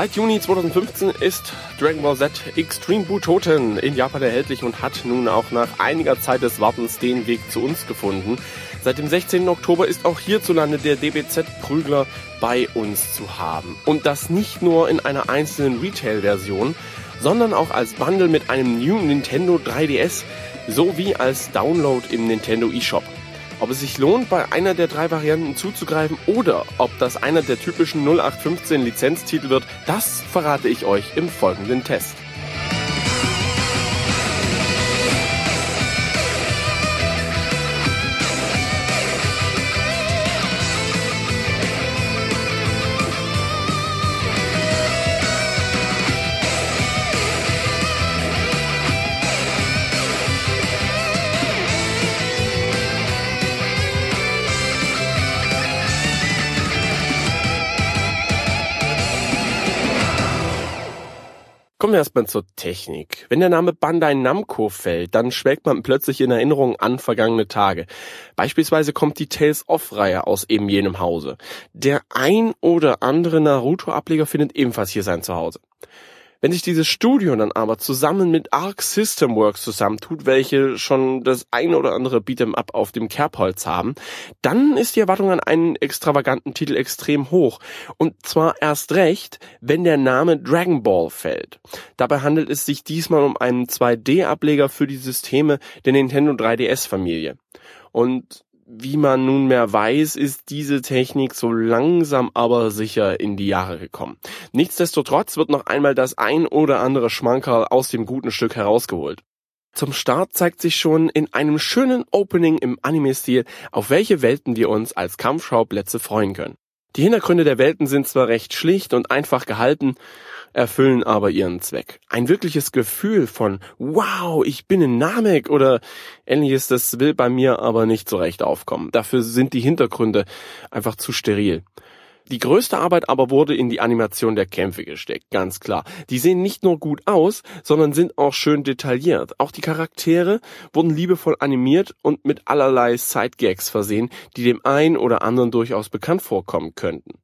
Seit Juni 2015 ist Dragon Ball Z Extreme Butoden in Japan erhältlich und hat nun auch nach einiger Zeit des Wartens den Weg zu uns gefunden. Seit dem 16. Oktober ist auch hierzulande der DBZ-Prügler bei uns zu haben. Und das nicht nur in einer einzelnen Retail-Version, sondern auch als Bundle mit einem New Nintendo 3DS sowie als Download im Nintendo eShop. Ob es sich lohnt, bei einer der drei Varianten zuzugreifen oder ob das einer der typischen 0815 Lizenztitel wird, das verrate ich euch im folgenden Test. Kommen wir erstmal zur Technik. Wenn der Name Bandai Namco fällt, dann schwelgt man plötzlich in Erinnerung an vergangene Tage. Beispielsweise kommt die Tales of Reihe aus eben jenem Hause. Der ein oder andere Naruto-Ableger findet ebenfalls hier sein Zuhause. Wenn sich dieses Studio dann aber zusammen mit Arc System Works zusammentut, welche schon das eine oder andere Beat'em Up auf dem Kerbholz haben, dann ist die Erwartung an einen extravaganten Titel extrem hoch. Und zwar erst recht, wenn der Name Dragon Ball fällt. Dabei handelt es sich diesmal um einen 2D-Ableger für die Systeme der Nintendo 3DS-Familie. Und wie man nunmehr weiß, ist diese Technik so langsam aber sicher in die Jahre gekommen. Nichtsdestotrotz wird noch einmal das ein oder andere Schmankerl aus dem guten Stück herausgeholt. Zum Start zeigt sich schon in einem schönen Opening im Anime-Stil, auf welche Welten wir uns als Kampfschauplätze freuen können. Die Hintergründe der Welten sind zwar recht schlicht und einfach gehalten, erfüllen aber ihren Zweck. Ein wirkliches Gefühl von Wow, ich bin in Namek oder ähnliches, das will bei mir aber nicht so recht aufkommen. Dafür sind die Hintergründe einfach zu steril. Die größte Arbeit aber wurde in die Animation der Kämpfe gesteckt, ganz klar. Die sehen nicht nur gut aus, sondern sind auch schön detailliert. Auch die Charaktere wurden liebevoll animiert und mit allerlei Sidegags versehen, die dem einen oder anderen durchaus bekannt vorkommen könnten.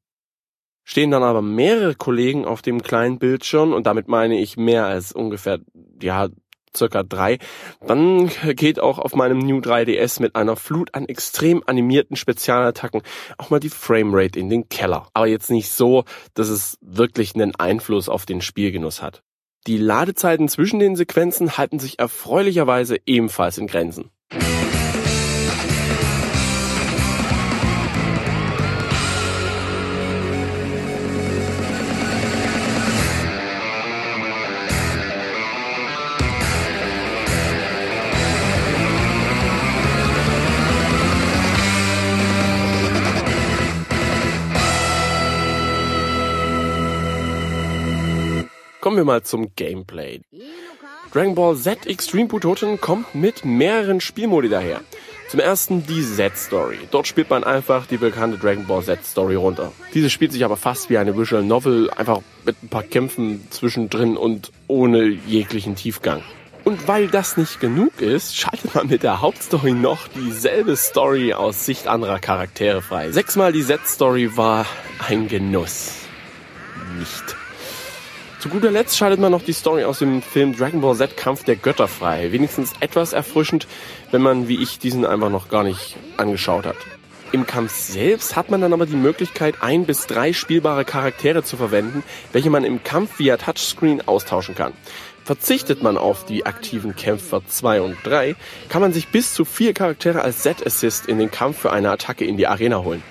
Stehen dann aber mehrere Kollegen auf dem kleinen Bildschirm, und damit meine ich mehr als ungefähr, ja, circa drei, dann geht auch auf meinem New 3DS mit einer Flut an extrem animierten Spezialattacken auch mal die Framerate in den Keller. Aber jetzt nicht so, dass es wirklich einen Einfluss auf den Spielgenuss hat. Die Ladezeiten zwischen den Sequenzen halten sich erfreulicherweise ebenfalls in Grenzen. Kommen wir mal zum Gameplay. Dragon Ball Z Extreme Butoden kommt mit mehreren Spielmodi daher. Zum ersten die Z-Story. Dort spielt man einfach die bekannte Dragon Ball Z-Story runter. Diese spielt sich aber fast wie eine Visual Novel, einfach mit ein paar Kämpfen zwischendrin und ohne jeglichen Tiefgang. Und weil das nicht genug ist, schaltet man mit der Hauptstory noch dieselbe Story aus Sicht anderer Charaktere frei. Sechsmal die Z-Story war ein Genuss. Nicht. Zu guter Letzt schaltet man noch die Story aus dem Film Dragon Ball Z Kampf der Götter frei. Wenigstens etwas erfrischend, wenn man wie ich diesen einfach noch gar nicht angeschaut hat. Im Kampf selbst hat man dann aber die Möglichkeit, ein bis drei spielbare Charaktere zu verwenden, welche man im Kampf via Touchscreen austauschen kann. Verzichtet man auf die aktiven Kämpfer 2 und 3, kann man sich bis zu vier Charaktere als Set-Assist in den Kampf für eine Attacke in die Arena holen.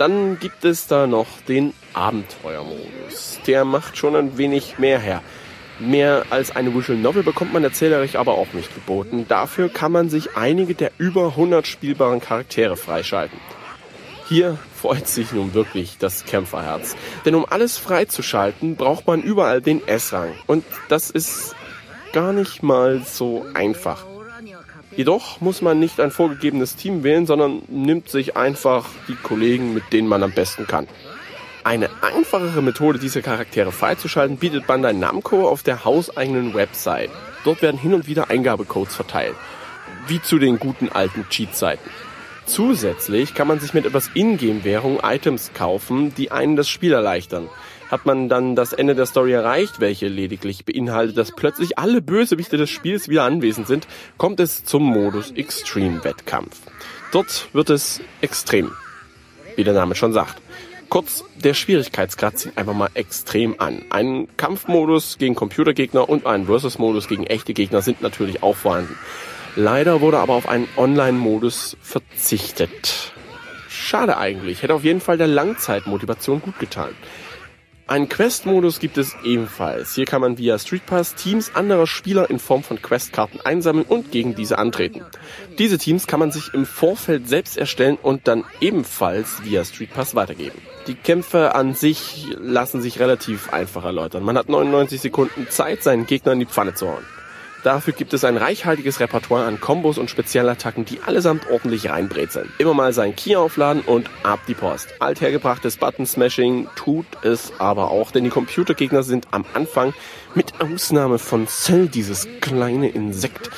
Dann gibt es da noch den Abenteuermodus. Der macht schon ein wenig mehr her. Mehr als eine Visual Novel bekommt man erzählerisch aber auch nicht geboten. Dafür kann man sich einige der über 100 spielbaren Charaktere freischalten. Hier freut sich nun wirklich das Kämpferherz. Denn um alles freizuschalten, braucht man überall den S-Rang. Und das ist gar nicht mal so einfach. Jedoch muss man nicht ein vorgegebenes Team wählen, sondern nimmt sich einfach die Kollegen, mit denen man am besten kann. Eine einfachere Methode, diese Charaktere freizuschalten, bietet Bandai Namco auf der hauseigenen Website. Dort werden hin und wieder Eingabecodes verteilt. Wie zu den guten alten Cheat-Seiten. Zusätzlich kann man sich mit etwas Ingame-Währung Items kaufen, die einen das Spiel erleichtern. Hat man dann das Ende der Story erreicht, welche lediglich beinhaltet, dass plötzlich alle Bösewichte des Spiels wieder anwesend sind, kommt es zum Modus Extreme Wettkampf. Dort wird es extrem, wie der Name schon sagt. Kurz, der Schwierigkeitsgrad zieht einfach mal extrem an. Ein Kampfmodus gegen Computergegner und ein Versus-Modus gegen echte Gegner sind natürlich auch vorhanden. Leider wurde aber auf einen Online-Modus verzichtet. Schade eigentlich, hätte auf jeden Fall der Langzeitmotivation gut getan. Einen Quest-Modus gibt es ebenfalls. Hier kann man via Streetpass Teams anderer Spieler in Form von Questkarten einsammeln und gegen diese antreten. Diese Teams kann man sich im Vorfeld selbst erstellen und dann ebenfalls via Streetpass weitergeben. Die Kämpfe an sich lassen sich relativ einfach erläutern. Man hat 99 Sekunden Zeit, seinen Gegner in die Pfanne zu hauen. Dafür gibt es ein reichhaltiges Repertoire an Kombos und Spezialattacken, die allesamt ordentlich reinbrezeln. Immer mal sein Key aufladen und ab die Post. Althergebrachtes Button-Smashing tut es aber auch, denn die Computergegner sind am Anfang, mit Ausnahme von Cell, dieses kleine Insekt,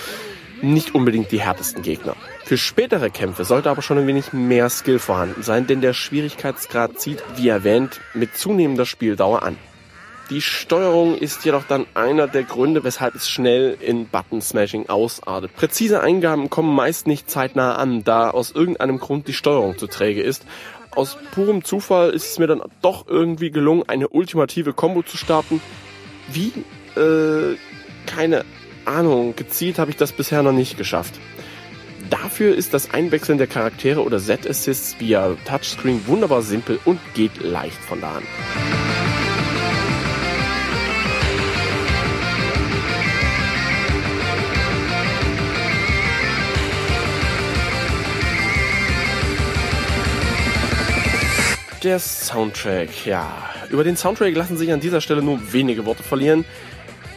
nicht unbedingt die härtesten Gegner. Für spätere Kämpfe sollte aber schon ein wenig mehr Skill vorhanden sein, denn der Schwierigkeitsgrad zieht, wie erwähnt, mit zunehmender Spieldauer an. Die Steuerung ist jedoch dann einer der Gründe, weshalb es schnell in Button-Smashing ausartet. Präzise Eingaben kommen meist nicht zeitnah an, da aus irgendeinem Grund die Steuerung zu träge ist. Aus purem Zufall ist es mir dann doch irgendwie gelungen, eine ultimative Combo zu starten. Wie? Äh, keine Ahnung. Gezielt habe ich das bisher noch nicht geschafft. Dafür ist das Einwechseln der Charaktere oder Set-Assists via Touchscreen wunderbar simpel und geht leicht von da an. Der Soundtrack, ja. Über den Soundtrack lassen sich an dieser Stelle nur wenige Worte verlieren,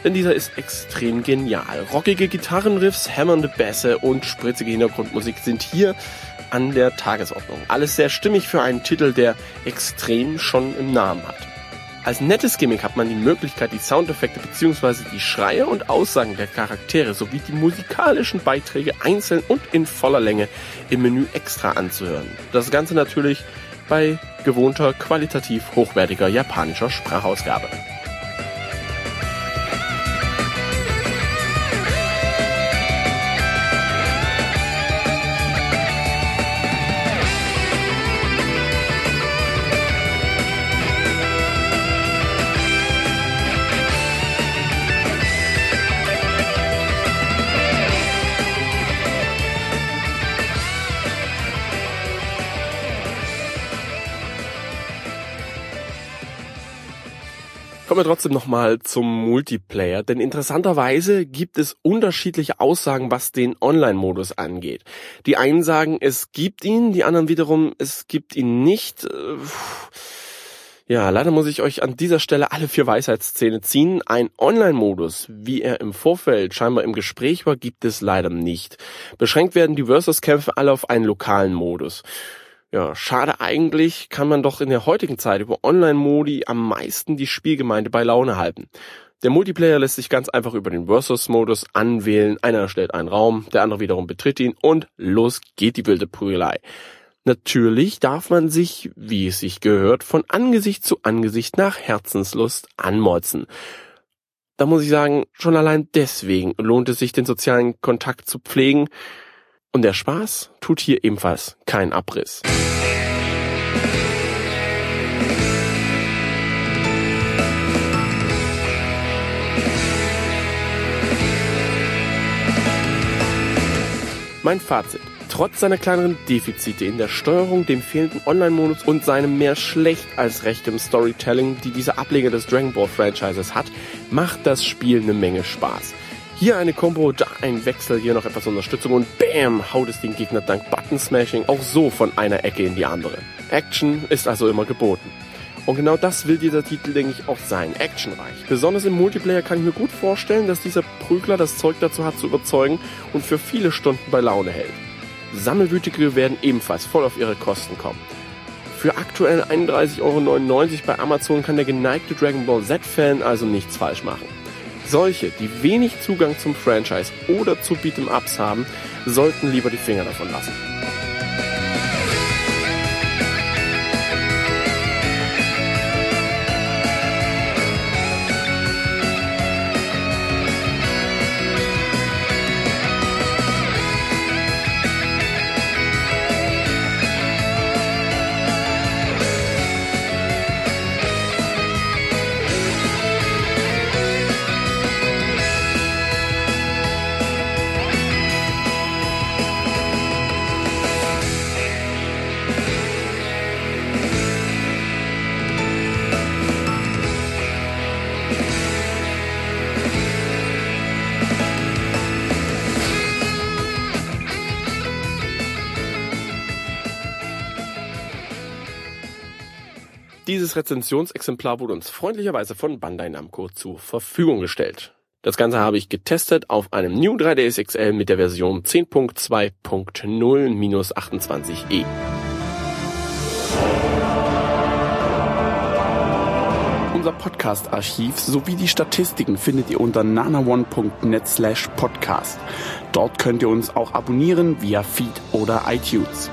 denn dieser ist extrem genial. Rockige Gitarrenriffs, hämmernde Bässe und spritzige Hintergrundmusik sind hier an der Tagesordnung. Alles sehr stimmig für einen Titel, der extrem schon im Namen hat. Als nettes Gimmick hat man die Möglichkeit, die Soundeffekte bzw. die Schreie und Aussagen der Charaktere sowie die musikalischen Beiträge einzeln und in voller Länge im Menü extra anzuhören. Das Ganze natürlich bei gewohnter, qualitativ hochwertiger japanischer Sprachausgabe. Kommen wir trotzdem nochmal zum Multiplayer, denn interessanterweise gibt es unterschiedliche Aussagen, was den Online-Modus angeht. Die einen sagen, es gibt ihn, die anderen wiederum, es gibt ihn nicht. Äh, ja, leider muss ich euch an dieser Stelle alle vier Weisheitszähne ziehen. Ein Online-Modus, wie er im Vorfeld scheinbar im Gespräch war, gibt es leider nicht. Beschränkt werden die Versus-Kämpfe alle auf einen lokalen Modus. Ja, schade eigentlich, kann man doch in der heutigen Zeit über Online-Modi am meisten die Spielgemeinde bei Laune halten. Der Multiplayer lässt sich ganz einfach über den Versus-Modus anwählen. Einer erstellt einen Raum, der andere wiederum betritt ihn und los geht die wilde Prügelei. Natürlich darf man sich, wie es sich gehört, von Angesicht zu Angesicht nach Herzenslust anmotzen. Da muss ich sagen, schon allein deswegen lohnt es sich, den sozialen Kontakt zu pflegen. Und der Spaß tut hier ebenfalls keinen Abriss. Mein Fazit. Trotz seiner kleineren Defizite in der Steuerung, dem fehlenden Online-Modus und seinem mehr schlecht als rechtem Storytelling, die dieser Ableger des Dragon Ball Franchises hat, macht das Spiel eine Menge Spaß. Hier eine Combo, da ein Wechsel, hier noch etwas Unterstützung und BAM haut es den Gegner dank Button Smashing auch so von einer Ecke in die andere. Action ist also immer geboten. Und genau das will dieser Titel, denke ich, auch sein. Actionreich. Besonders im Multiplayer kann ich mir gut vorstellen, dass dieser Prügler das Zeug dazu hat zu überzeugen und für viele Stunden bei Laune hält. Sammelwütige werden ebenfalls voll auf ihre Kosten kommen. Für aktuell 31,99 Euro bei Amazon kann der geneigte Dragon Ball Z-Fan also nichts falsch machen. Solche, die wenig Zugang zum Franchise oder zu Beat'em Ups haben, sollten lieber die Finger davon lassen. Dieses Rezensionsexemplar wurde uns freundlicherweise von Bandai Namco zur Verfügung gestellt. Das Ganze habe ich getestet auf einem New 3ds XL mit der Version 10.2.0-28e. Unser Podcast-Archiv sowie die Statistiken findet ihr unter nanaone.net slash podcast. Dort könnt ihr uns auch abonnieren via Feed oder iTunes.